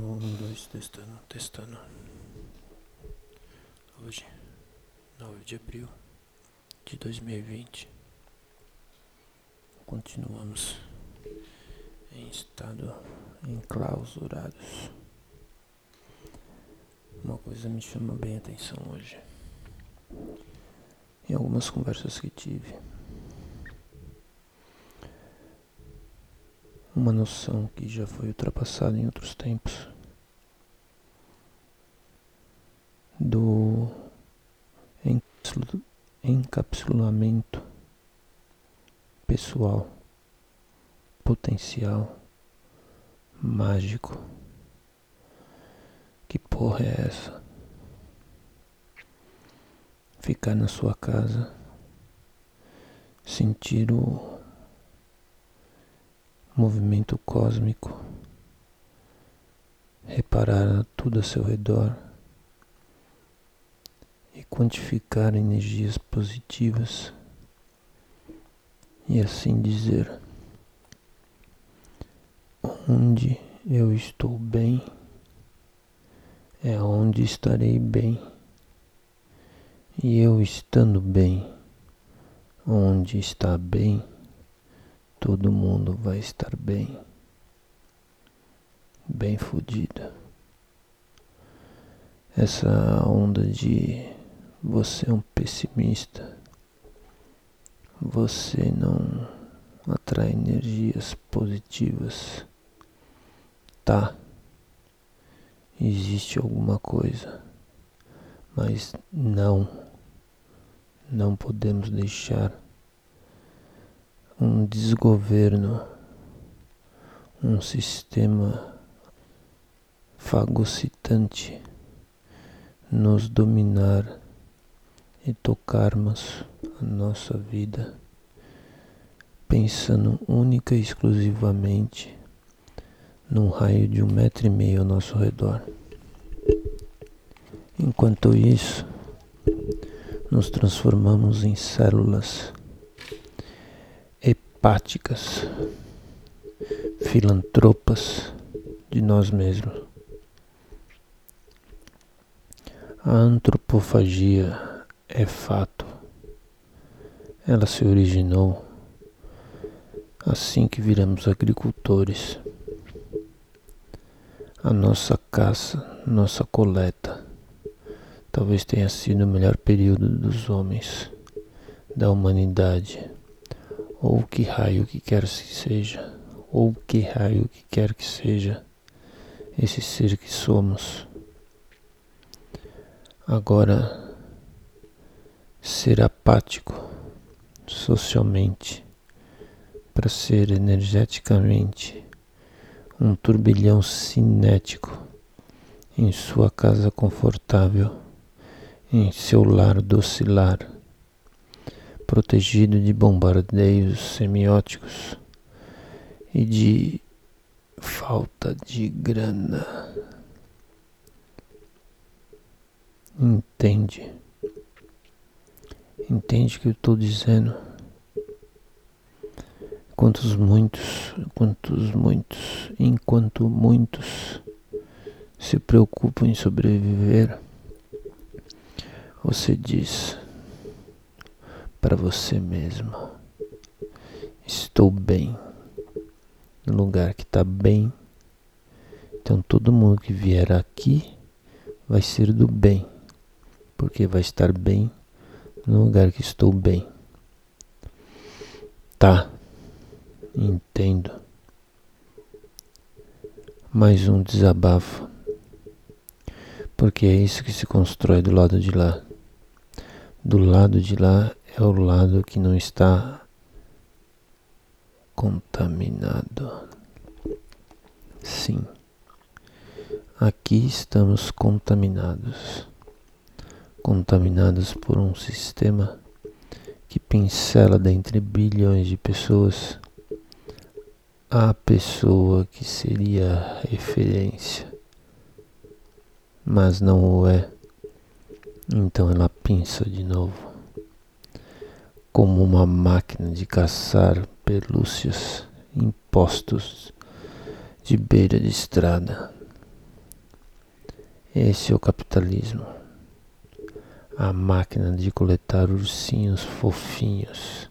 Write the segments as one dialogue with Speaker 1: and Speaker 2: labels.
Speaker 1: Um, dois, testando, testando. Hoje, 9 de abril de 2020. Continuamos em estado enclausurados. Uma coisa me chama bem a atenção hoje. Em algumas conversas que tive. Uma noção que já foi ultrapassada em outros tempos do encapsulamento pessoal, potencial, mágico. Que porra é essa? Ficar na sua casa, sentir o movimento cósmico, reparar tudo a seu redor e quantificar energias positivas e assim dizer onde eu estou bem é onde estarei bem e eu estando bem onde está bem todo mundo vai estar bem, bem fodida. Essa onda de você é um pessimista, você não atrai energias positivas, tá? Existe alguma coisa, mas não, não podemos deixar um desgoverno, um sistema fagocitante nos dominar e tocarmos a nossa vida pensando única e exclusivamente num raio de um metro e meio ao nosso redor. Enquanto isso, nos transformamos em células empáticas, filantropas de nós mesmos. A antropofagia é fato. Ela se originou assim que viramos agricultores. A nossa caça, nossa coleta, talvez tenha sido o melhor período dos homens, da humanidade ou que raio que quer que seja, ou que raio que quer que seja, esse ser que somos. Agora, ser apático socialmente, para ser energeticamente um turbilhão cinético em sua casa confortável, em seu lar docilar protegido de bombardeios semióticos e de falta de grana. Entende? Entende o que eu estou dizendo? Quantos muitos, quantos muitos, enquanto muitos se preocupam em sobreviver, você diz para você mesmo. Estou bem. No lugar que está bem. Então todo mundo que vier aqui vai ser do bem. Porque vai estar bem no lugar que estou bem. Tá. Entendo. Mais um desabafo. Porque é isso que se constrói do lado de lá. Do lado de lá é o lado que não está contaminado. Sim, aqui estamos contaminados contaminados por um sistema que pincela dentre bilhões de pessoas a pessoa que seria referência, mas não o é. Então ela pinça de novo como uma máquina de caçar pelúcias impostos de beira de estrada. Esse é o capitalismo. A máquina de coletar ursinhos fofinhos,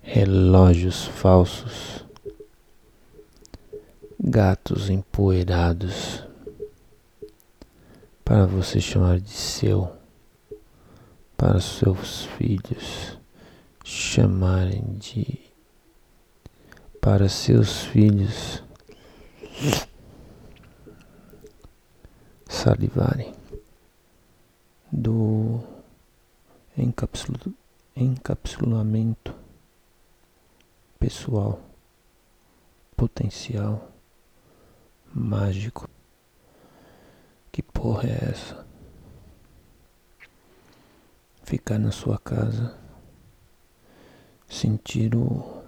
Speaker 1: relógios falsos, gatos empoeirados para você chamar de seu, para seus filhos chamarem de para seus filhos salivarem do encapsulamento pessoal, potencial, mágico. Que porra é essa? Ficar na sua casa, sentir o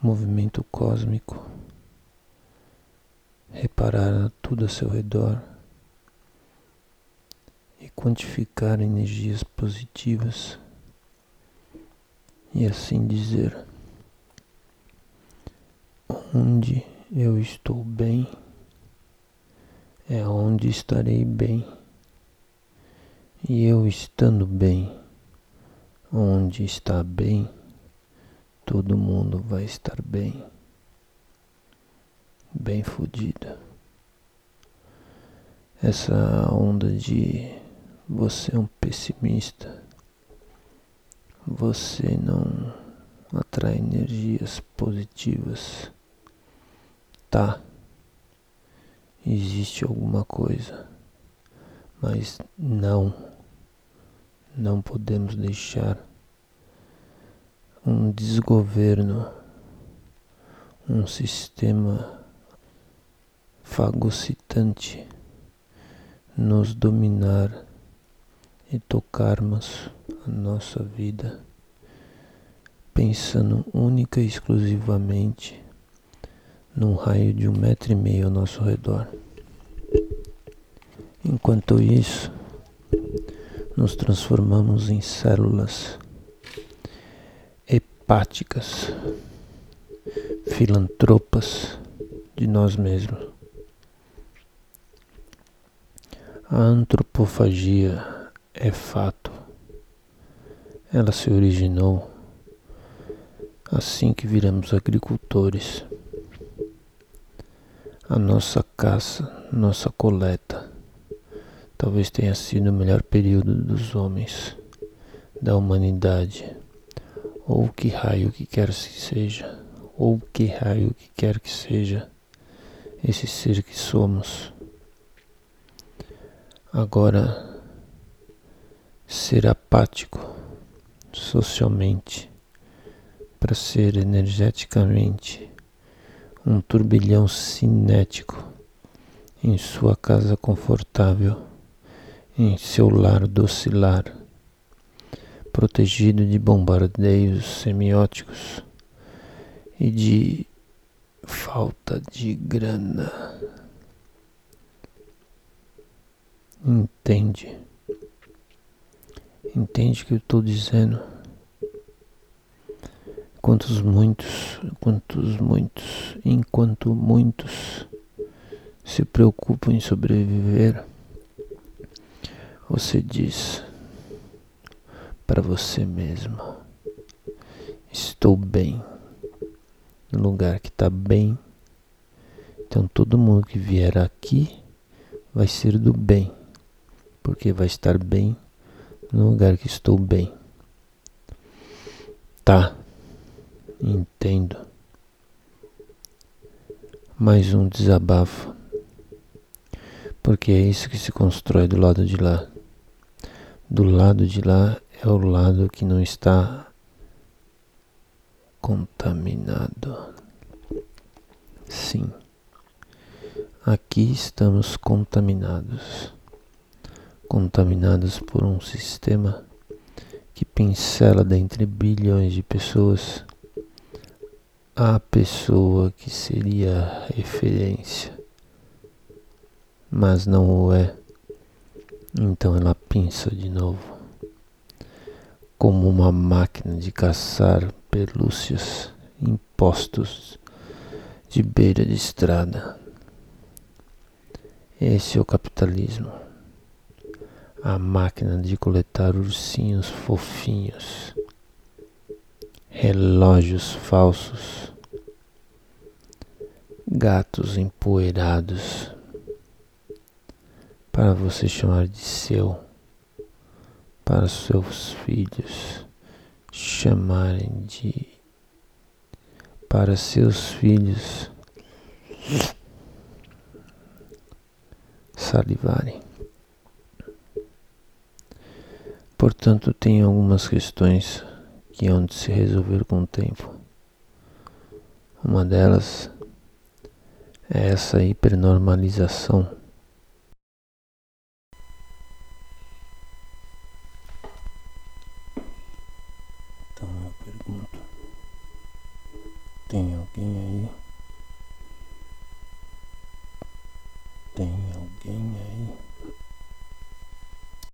Speaker 1: movimento cósmico, reparar tudo a seu redor e quantificar energias positivas e assim dizer onde eu estou bem é onde estarei bem e eu estando bem onde está bem todo mundo vai estar bem, bem fodida. Essa onda de você é um pessimista, você não atrai energias positivas, tá? Existe alguma coisa, mas não, não podemos deixar um desgoverno, um sistema fagocitante nos dominar e tocarmos a nossa vida pensando única e exclusivamente num raio de um metro e meio ao nosso redor. Enquanto isso, nos transformamos em células empáticas, filantropas de nós mesmos. A antropofagia é fato. Ela se originou assim que viramos agricultores. A nossa caça, nossa coleta, talvez tenha sido o melhor período dos homens, da humanidade ou que raio que quer que seja, ou que raio que quer que seja, esse ser que somos. Agora, ser apático socialmente, para ser energeticamente um turbilhão cinético em sua casa confortável, em seu lar docilar protegido de bombardeios semióticos e de falta de grana. Entende? Entende o que eu estou dizendo? Quantos muitos, quantos muitos, enquanto muitos se preocupam em sobreviver, você diz para você mesmo. Estou bem, no lugar que está bem. Então todo mundo que vier aqui vai ser do bem, porque vai estar bem no lugar que estou bem. Tá, entendo. Mais um desabafo, porque é isso que se constrói do lado de lá. Do lado de lá é o lado que não está contaminado. Sim, aqui estamos contaminados contaminados por um sistema que pincela dentre bilhões de pessoas a pessoa que seria referência, mas não o é. Então ela pinça de novo como uma máquina de caçar pelúcias impostos de beira de estrada. Esse é o capitalismo. A máquina de coletar ursinhos fofinhos, relógios falsos, gatos empoeirados para você chamar de seu, para seus filhos chamarem de para seus filhos salivarem. Portanto, tem algumas questões que hão de se resolver com o tempo. Uma delas é essa hipernormalização